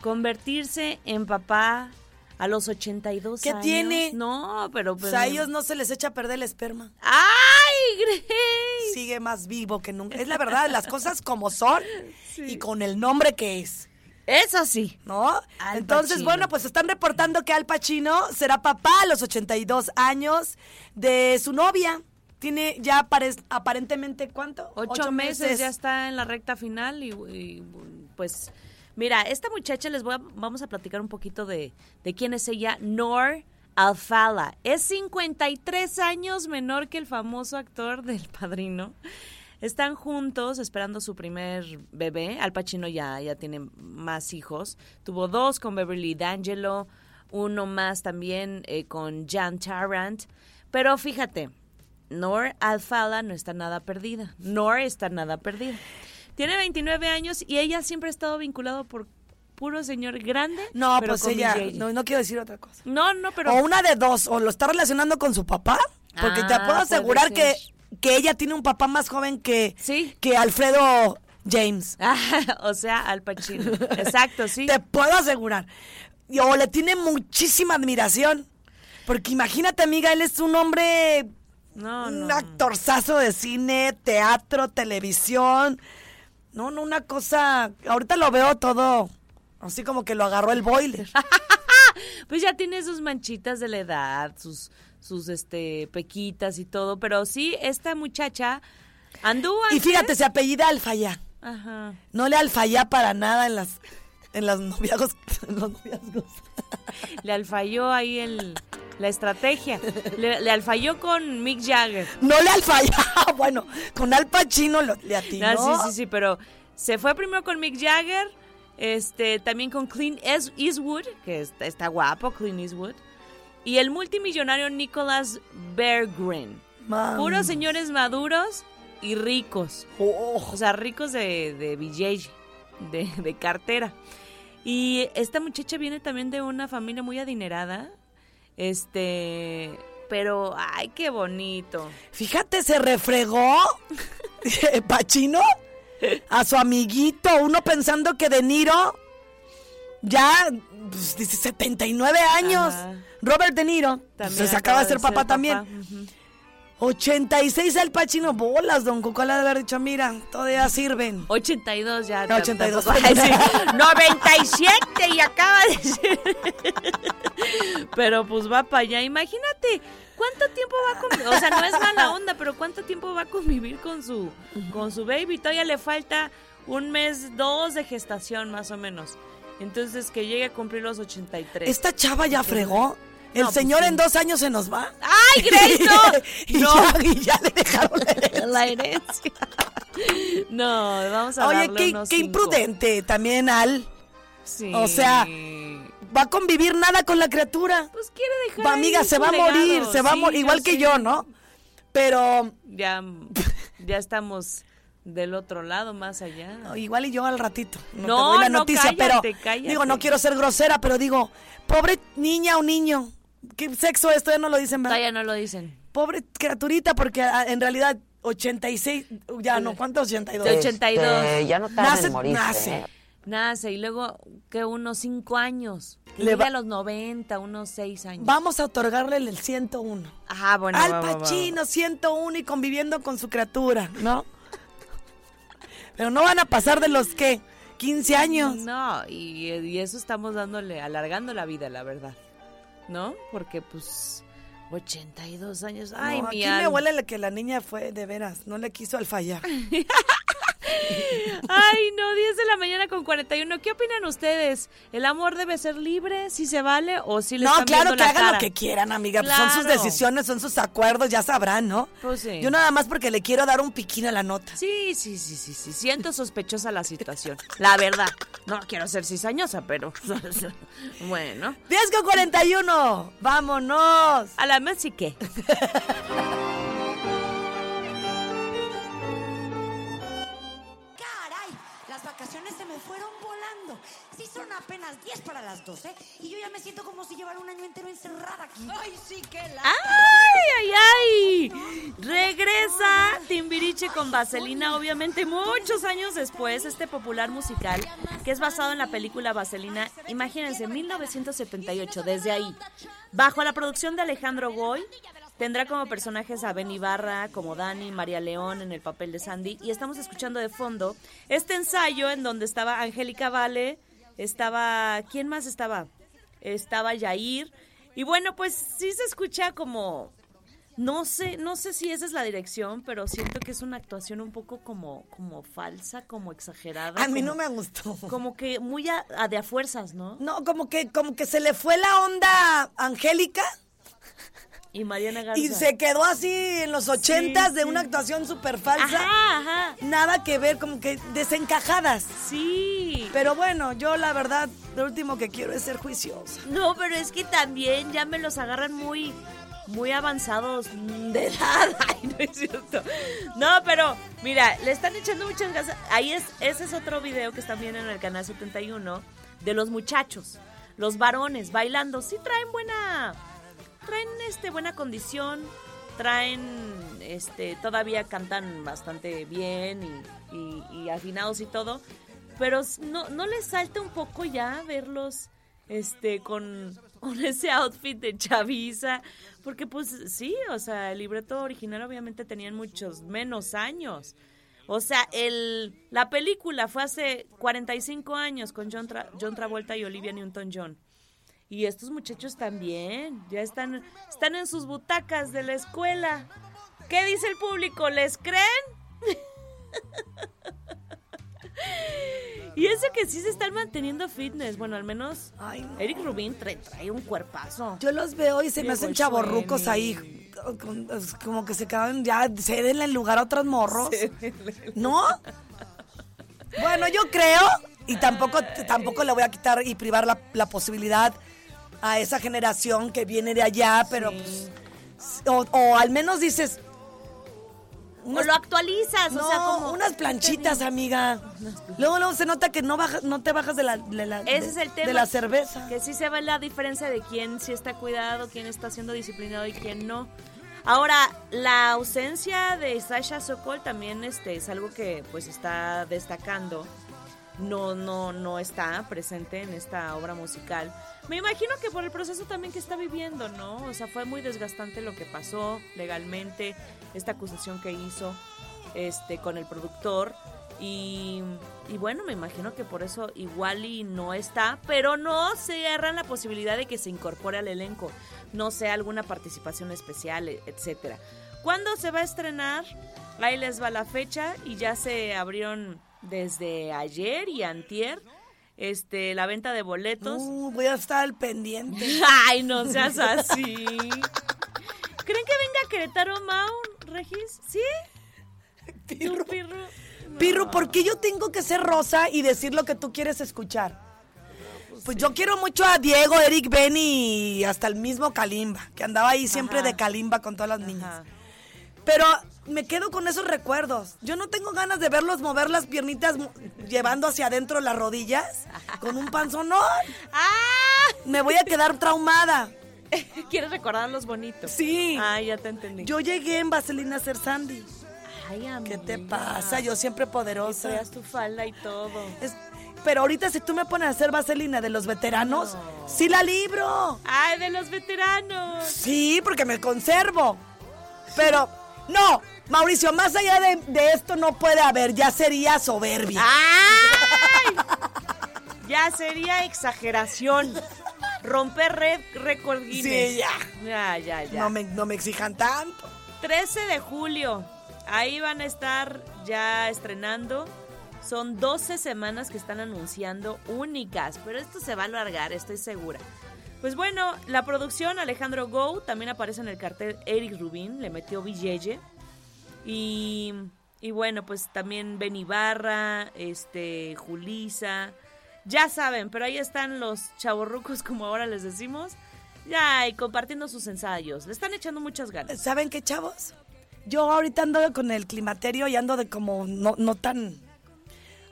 convertirse en papá a los 82 ¿Qué años? tiene? No, pero... O pues, sea, a ellos no se les echa a perder el esperma. ¡Ay, Grace! Sigue más vivo que nunca. Es la verdad, las cosas como son y con el nombre que es. Eso sí. ¿No? Al Entonces, Pacino. bueno, pues están reportando que Al Pacino será papá a los 82 años de su novia. Tiene ya apare- aparentemente, ¿cuánto? Ocho, meses, ya está en la recta final y, y, pues mira, esta muchacha les voy a, vamos a platicar un poquito de, de quién es ella, Nor Alfala. Es 53 años menor que el famoso actor del Padrino. Están juntos esperando su primer bebé. Al Pacino ya, ya tiene más hijos. Tuvo dos con Beverly D'Angelo, uno más también eh, con Jan Tarrant. Pero fíjate, Nor Alfala no está nada perdida. Nor está nada perdida. Tiene 29 años y ella siempre ha estado vinculado por puro señor grande. No, pero pues ella, no, no quiero decir otra cosa. No, no, pero... o una de dos, o lo está relacionando con su papá, porque te Ah, puedo asegurar que, ser. que ella tiene un papá más joven que, Sí. que Alfredo James. o sea, Al Pacino. Exacto, sí. Te puedo asegurar. Y- O le tiene muchísima admiración. Porque imagínate, amiga, él es un hombre, No, un no. actorzazo de cine, teatro, televisión. No, no, una cosa. Ahorita lo veo todo así como que lo agarró el boiler. Pues ya tiene sus manchitas de la edad, sus, sus este, pequitas y todo. Pero sí, esta muchacha anduvo Y fíjate, se apellida Alfayá. Ajá. No le alfayá para nada en las en las noviazgos, en los noviazgos. Le alfalló ahí el, la estrategia. Le, le alfalló con Mick Jagger. No le alfayá, bueno, con Al Pacino lo, le atinó. Ah, sí, sí, sí, pero se fue primero con Mick Jagger, este, también con Clint Eastwood, que está, está guapo, Clint Eastwood, y el multimillonario Nicholas Berggren. Puros señores maduros y ricos. Oh. O sea, ricos de, de billete, de, de cartera. Y esta muchacha viene también de una familia muy adinerada. Este, pero, ay, qué bonito. Fíjate, se refregó Pachino a su amiguito, uno pensando que De Niro ya pues, dice 79 años. Ajá. Robert De Niro pues, se acaba de ser papá, también. 86 al Pachino, bolas, don Cuco le haber dicho, mira, todavía sirven. 82 ya. No, 82. tampoco- Ay, sí. 97 y acaba de. Pero pues va para allá. Imagínate, ¿cuánto tiempo va a convivir? O sea, no es mala onda, pero ¿cuánto tiempo va a convivir con su, con su baby? Todavía le falta un mes, dos de gestación más o menos. Entonces que llegue a cumplir los 83. Esta chava ya fregó. El No, pues señor en dos años se nos va. ¡Ay, Grace, no! y, No. ya, y ya le dejaron la herencia. La herencia. No, vamos a Oye, darle qué, unos qué cinco. imprudente también Al. Sí. O sea, Va a convivir nada con la criatura. Pues quiere dejar. Va, amiga, se va a morir, se va a morir, igual que yo, ¿no? Pero Ya, ya estamos del otro lado, más allá. No, Igual y yo al ratito. No, No, te doy la no, noticia, cállate, pero cállate. digo, no quiero ser grosera, pero digo, pobre niña o niño. ¿Qué sexo es? Todavía no lo dicen, ¿verdad? Todavía no lo dicen. Pobre criaturita, porque ah, en realidad 86, ya no, ¿cuánto? 82. De 82. Este, ya no tarda Nace- en morirse. nace. ¿eh? Nace y luego que unos 5 años. Que Le va- a los 90, unos 6 años. Vamos a otorgarle el 101. Ajá, bueno. Al. Pacino, 101 y conviviendo con su criatura, ¿no? Pero no van a pasar de los, ¿qué? 15 años. No, y, y eso estamos dándole, alargando la vida, la verdad. ¿No? Porque pues 82 años. Ay, No, mi aquí me alma. huele que la niña fue de veras, no le quiso al fallar. Ay, no, 10 de la mañana con 41. ¿Qué opinan ustedes? ¿El amor debe ser libre? ¿Si se vale? ¿O si le No, están claro viendo que la hagan cara? lo que quieran, amiga. pues son sus Claro. decisiones, son sus acuerdos, ya sabrán, ¿no? Pues sí. Yo nada más porque le quiero dar un piquín a la nota. Sí, sí, sí, sí, sí. Siento sospechosa la situación. La verdad. No quiero ser cizañosa, pero. bueno. 10 con 41, vámonos. A la más son apenas 10 para las 12 y yo ya me siento como si llevara un año entero encerrada aquí. Ay, sí, que la... ¡Ay, ay, ay! Regresa Timbiriche con Vaselina, obviamente muchos años después, este popular musical que es basado en la película Vaselina, imagínense, 1978, desde ahí. Bajo la producción de Alejandro Goy, tendrá como personajes a Ben Ibarra, como Dani, María León en el papel de Sandy, y estamos escuchando de fondo este ensayo en donde estaba Angélica Vale, estaba... ¿Quién más estaba? Estaba Yair, y bueno, pues sí se escucha como no sé, no sé si esa es la dirección, pero siento que es una actuación un poco como, como falsa, como exagerada. A mí como- no me gustó. Como que muy a, a de a fuerzas, ¿no? No, como que, como que se le fue la onda angélica Y Mariana Garza. y se quedó así en los ochentas de sí. una actuación súper falsa. Ajá, ajá. Nada que ver, como que desencajadas. Sí. Pero bueno, yo la verdad, lo último que quiero es ser juiciosa. No, pero es que también ya me los agarran muy, muy avanzados de edad. Ay, no es cierto. No, pero mira, le están echando muchas ganas. Ahí es, ese es otro video que están viendo en el canal 71 de los muchachos, los varones bailando. Sí traen buena, traen este buena condición, traen, este, todavía cantan bastante bien y, y- y afinados y todo. Pero no, no les salta un poco ya verlos este con, con ese outfit de chaviza, porque pues sí, o sea, el libreto original obviamente tenían muchos menos años. O sea, el, la película fue hace 45 años con John, Tra- John Travolta y Olivia Newton-John. Y estos muchachos también, ya están, están en sus butacas de la escuela. ¿Qué dice el público? ¿Les creen? Y eso que sí se están manteniendo fitness. Bueno, al menos Ay, no. Eric Rubin trae, trae un cuerpazo. Yo los veo y se me hacen chavorrucos Schwenny. ahí. con- es Como que se quedan ya, ceden el lugar a otros morros. ¿No? Bueno, yo creo, y tampoco, tampoco le voy a quitar y privar la, la posibilidad a esa generación que viene de allá, pero pues, o, o al menos dices, O lo actualizas, no, o sea, como... unas planchitas, amiga. Luego, luego se nota que no bajas, no te bajas de la, de la, Ese de- es el tema. de la cerveza. Que sí se ve la diferencia de quién sí está cuidado, quién está siendo disciplinado y quién no. Ahora, la ausencia de Sasha Sokol también este, es algo que pues está destacando. No, no, no está presente en esta obra musical. Me imagino que por el proceso también que está viviendo, ¿no? O sea, fue muy desgastante lo que pasó legalmente, esta acusación que hizo este con el productor. Y, bueno, me imagino que por eso igual y no está, pero no cierran la posibilidad de que se incorpore al elenco, no sea alguna participación especial, e- etcétera. ¿Cuándo se va a estrenar? Ahí les va la fecha y ya se abrieron desde ayer y antier este la venta de boletos. Uh, voy a estar al pendiente. Ay, no seas así. ¿Creen que venga a Querétaro Mau, Regis? ¿Sí? Pirro. ¿Tú, Pirro? No. Pirro, ¿por qué yo tengo que ser rosa y decir lo que tú quieres escuchar? Pues yo quiero mucho a Diego, Eric, Benny y hasta el mismo Kalimba, que andaba ahí siempre Ajá. de Kalimba con todas las niñas. Pero me quedo con esos recuerdos. Yo no tengo ganas de verlos mover las piernitas llevando hacia adentro las rodillas con un panzonón. ¡Ah! Me voy a quedar traumada. ¿Quieres recordar los bonitos? Sí. Ah, ya te entendí. Yo llegué en Vaselina a ser Sandy. Ay, ¿Qué amiga. te pasa? Yo siempre Y poderosa. traías tu falda y todo. Es- pero ahorita si tú me pones a hacer vaselina de los veteranos, sí la libro. ¡Ay, de los veteranos! Sí, porque me conservo. Pero, no, Mauricio, más allá de, de esto no puede haber, ya sería soberbia. ¡Ay! Ya sería exageración. Romper red, récord Guinness. Sí, ya. Ya, ya, ya. No, me, no me exijan tanto. 13 de julio. Ahí van a estar ya estrenando. Son 12 semanas que están anunciando únicas, pero esto se va a alargar, estoy segura. Pues bueno, la producción Alejandro Go también aparece en el cartel Eric Rubin, le metió Villeye. Y, y bueno, pues también Ben Ibarra, este, Julisa. Ya saben, pero ahí están los chavorrucos, como ahora les decimos. Ya, y compartiendo sus ensayos. Le están echando muchas ganas. ¿Saben qué, chavos? Yo ahorita ando con el climaterio y ando de como no, no tan...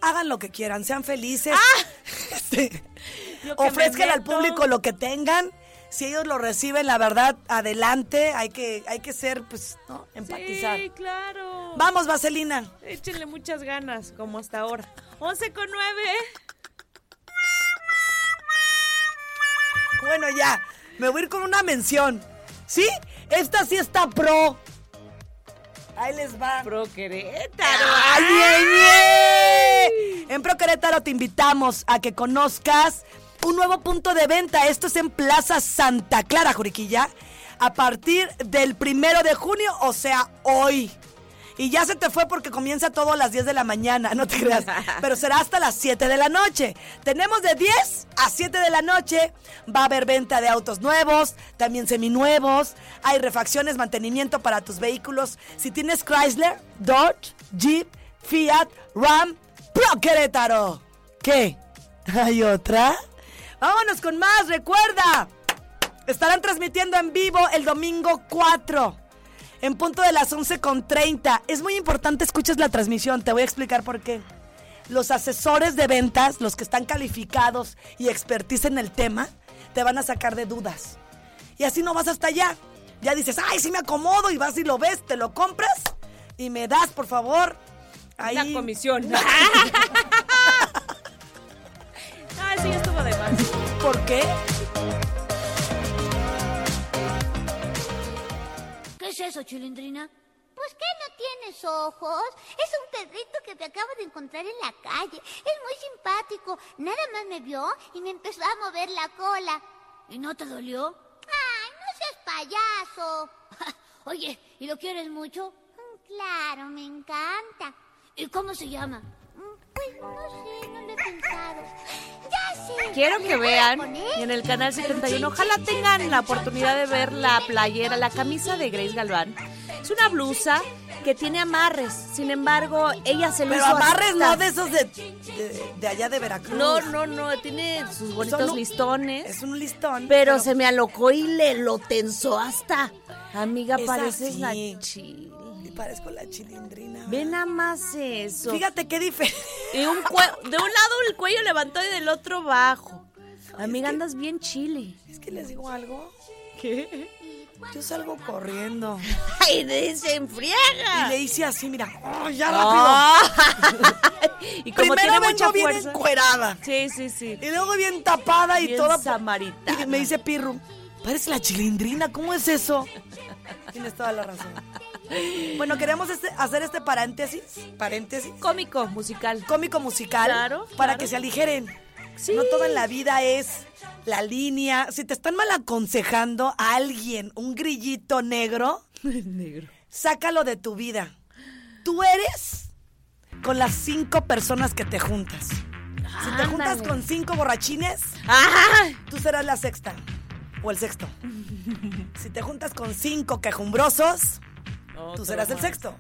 Hagan lo que quieran, sean felices. Este, que me ofrezcan al público lo que tengan. Si ellos lo reciben, la verdad, adelante. Hay que, hay que ser, pues, ¿no? Empatizar. Sí, claro. Vamos, Vaselina. Échenle muchas ganas, como hasta ahora. 11 con 9. Bueno, ya. Me voy a ir con una mención. ¿Sí? Esta sí está pro. Ahí les va. Pro Querétaro. ¡Ay, ay, ay! En Pro Querétaro te invitamos a que conozcas un nuevo punto de venta. Esto es en Plaza Santa Clara, Juriquilla. A partir del primero de junio, o sea, hoy. Y ya se te fue porque comienza todo a las 10 de la mañana, no te creas. Pero será hasta las 7 de la noche. Tenemos de 10 a 7 de la noche. Va a haber venta de autos nuevos, también seminuevos. Hay refacciones, mantenimiento para tus vehículos. Si tienes Chrysler, Dodge, Jeep, Fiat, Ram, Pro Querétaro. ¿Qué? ¿Hay otra? Vámonos con más, recuerda. Estarán transmitiendo en vivo el domingo 4. En punto de las 11.30. Es muy importante escuches la transmisión. Te voy a explicar por qué. Los asesores de ventas, los que están calificados y expertise en el tema, te van a sacar de dudas. Y así no vas hasta allá. Ya dices, ay, sí me acomodo y vas y lo ves, te lo compras y me das, por favor. Ahí. La comisión. ah, sí, estuvo de más. ¿Por qué? ¿Qué es eso, chilindrina? Pues que no tienes ojos. Es un perrito que te acabo de encontrar en la calle. Es muy simpático. Nada más me vio y me empezó a mover la cola. ¿Y no te dolió? Ay, no seas payaso. Oye, ¿y lo quieres mucho? Claro, me encanta. ¿Y cómo se llama? Pues no sé, no lo he pensado. Ya sé. Quiero que vean y en el canal peluchín, 71. Ojalá tengan la oportunidad de ver la playera, la camisa de Grace Galván. Es una blusa que tiene amarres. Sin embargo, ella se lo Pero hizo amarres hasta- no de esos de, de, de allá de Veracruz. No, no, no, tiene sus bonitos un- listones. Es un listón. Pero, se me alocó y le lo tensó hasta. Amiga, Es pareces así. la chile. Parezco la chilindrina. Ve nada más eso. Fíjate qué un cue- de un lado el cuello levantó y del otro bajo. Amiga, andas bien chile. Es que les digo algo. ¿Qué? Yo salgo corriendo. Ay, de- se Y enfriega. le hice así, mira. ¡oh, ya Ah. y como Primero tiene vengo mucha bien fuerza. encuerada. Sí, sí, sí. Y luego bien tapada y toda. samaritana. Y me dice Pirru, parece la chilindrina, ¿cómo es eso? Tienes toda la razón. Bueno, queremos este- hacer este paréntesis, paréntesis, Cómico, musical. cómico musical, Claro, para claro. que se aligeren. Sí. No todo en la vida es la línea. Si te están mal aconsejando a alguien, un grillito negro, Negro. sácalo de tu vida. Tú eres con las cinco personas que te juntas. Si te juntas con cinco borrachines, ¡Ah! tú serás la sexta o el sexto. Si te juntas con cinco quejumbrosos, tú serás el sexto.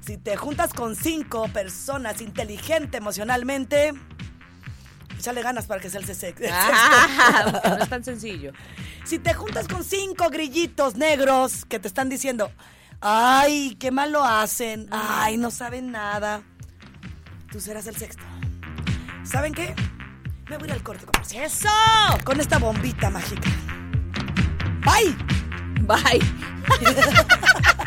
Si te juntas con cinco personas inteligentes emocionalmente, échale ganas para que sea el el sexto. Ah, no es tan sencillo. Si te juntas con cinco grillitos negros que te están diciendo, Ay, qué mal lo hacen. Ay, no saben nada. Tú serás el sexto. ¿Saben qué? Me voy al corte comercial. ¡Eso! Con esta bombita mágica. ¡Bye! Bye.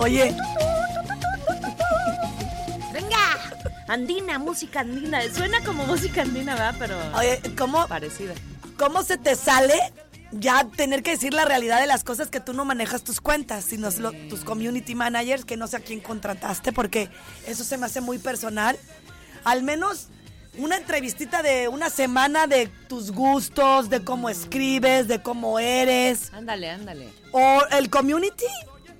Oye, Venga. Andina, música andina. Suena como música andina, ¿verdad? Pero oye, ¿cómo, parecida. ¿cómo se te sale ya tener que decir la realidad de las cosas que tú no manejas tus cuentas, sino es lo- tus community managers, que no sé a quién contrataste, porque eso se me hace muy personal. Al menos una entrevistita de una semana de tus gustos, de cómo escribes, de cómo eres. Ándale, ándale. O el community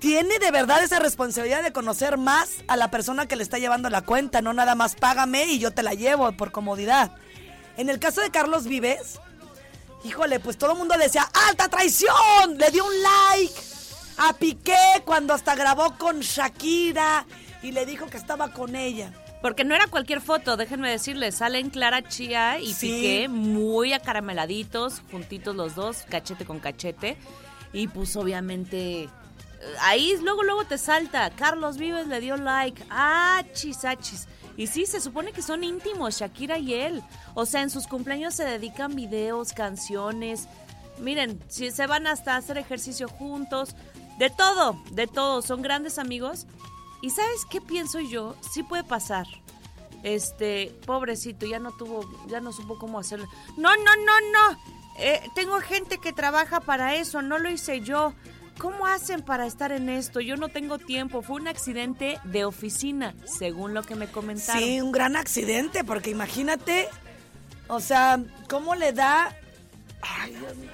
tiene de verdad esa responsabilidad de conocer más a la persona que le está llevando la cuenta, no nada más págame y yo te la llevo por comodidad. En el caso de Carlos Vives, híjole, pues todo el mundo decía, ¡alta traición! Le dio un like a Piqué cuando hasta grabó con Shakira y le dijo que estaba con ella. Porque no era cualquier foto, déjenme decirles. Salen Clara Chía y Sí. Piqué muy acarameladitos, juntitos los dos, cachete con cachete. Y pues obviamente. Ahí luego, luego te salta. Carlos Vives le dio like. Achis, achis. Y sí, se supone que son íntimos, Shakira y él. O sea, en sus cumpleaños se dedican videos, canciones. Miren, si se van hasta hacer ejercicio juntos. De todo, de todo. Son grandes amigos. ¿Y sabes qué pienso yo? Sí puede pasar. Este, pobrecito, ya no tuvo, ya no supo cómo hacerlo. No, no, no, no. Eh, tengo gente que trabaja para eso, no lo hice yo. ¿Cómo hacen para estar en esto? Yo no tengo tiempo. Fue un accidente de oficina, según lo que me comentaron. Sí, un gran accidente, porque imagínate, o sea, ¿cómo le da? Ay, Dios mío.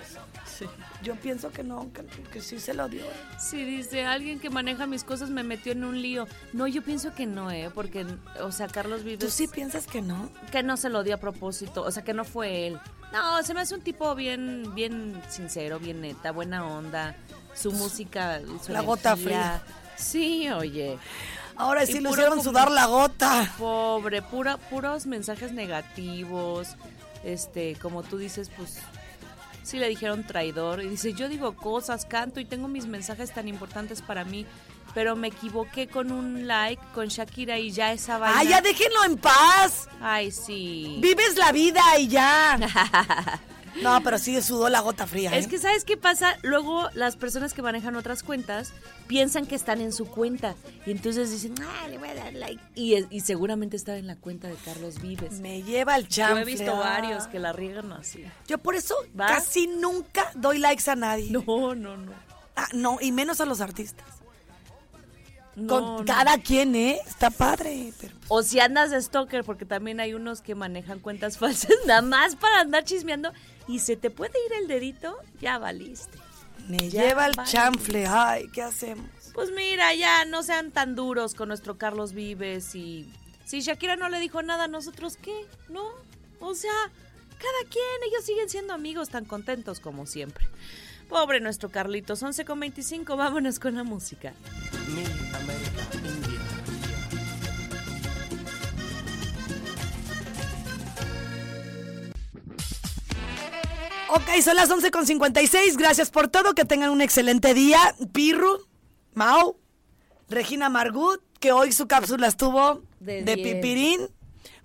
Yo pienso que no, que, que sí se lo dio. Sí, dice, alguien que maneja mis cosas me metió en un lío. No, yo pienso que no, ¿eh? Porque, o sea, Carlos Vives... ¿Tú sí piensas que no? que no se lo dio a propósito, o sea, que no fue él. No, se me hace un tipo bien, bien sincero, bien neta, buena onda. Su música, su La gota energía. Sí, oye. Ahora Y sí lo puro hicieron sudar la gota. Pobre, pura, puros mensajes negativos. Este, como tú dices, pues sí le dijeron traidor. Y dice, yo digo cosas, canto y tengo mis mensajes tan importantes para mí. Pero me equivoqué con un like con Shakira y ya esa vaina. Ay, ya déjenlo en paz. Ay, sí. Vives la vida y ya. No, pero sí sudó la gota fría. Es ¿eh? que, ¿sabes qué pasa? Luego las personas que manejan otras cuentas piensan que están en su cuenta. Y entonces dicen, ah, le voy a dar like. Y, seguramente estaba en la cuenta de Carlos Vives. me lleva el Yo chanfle. he visto ah. varios que la riegan así. Yo por eso ¿Va? casi nunca doy likes a nadie. No, no, no. Ah, no, y menos a los artistas. No, Con no. cada quien, ¿eh? Está padre, pero... O si andas de stalker, porque también hay unos que manejan cuentas falsas nada más para andar chismeando y se te puede ir el dedito, ya valiste. Me Ya lleva el chanfle. Ay, ¿qué hacemos? Pues mira, ya no sean tan duros con nuestro Carlos Vives y si Shakira no le dijo nada, ¿nosotros qué? ¿No? O sea, cada quien, ellos siguen siendo amigos tan contentos como siempre. Pobre nuestro Carlitos, 11 con 25, vámonos con la música. Mi América India. Ok, son las 11 con 56. Gracias por todo. Que tengan un excelente día. Pirru, Mau, Regina Margut, que hoy su cápsula estuvo De pipirín.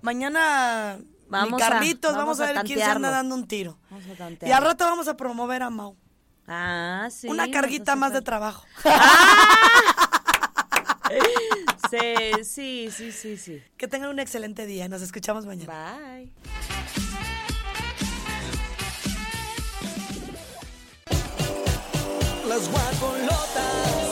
Mañana, Vamos mi a- Carlitos, vamos vamos, a, a ver quién se anda dando un tiro. Vamos a Y al rato vamos a promover a Mau. Ah, sí. Una carguita más de trabajo. Sí, sí, sí, sí, sí. que tengan un excelente día. Nos escuchamos mañana. Bye. Las guacolotas.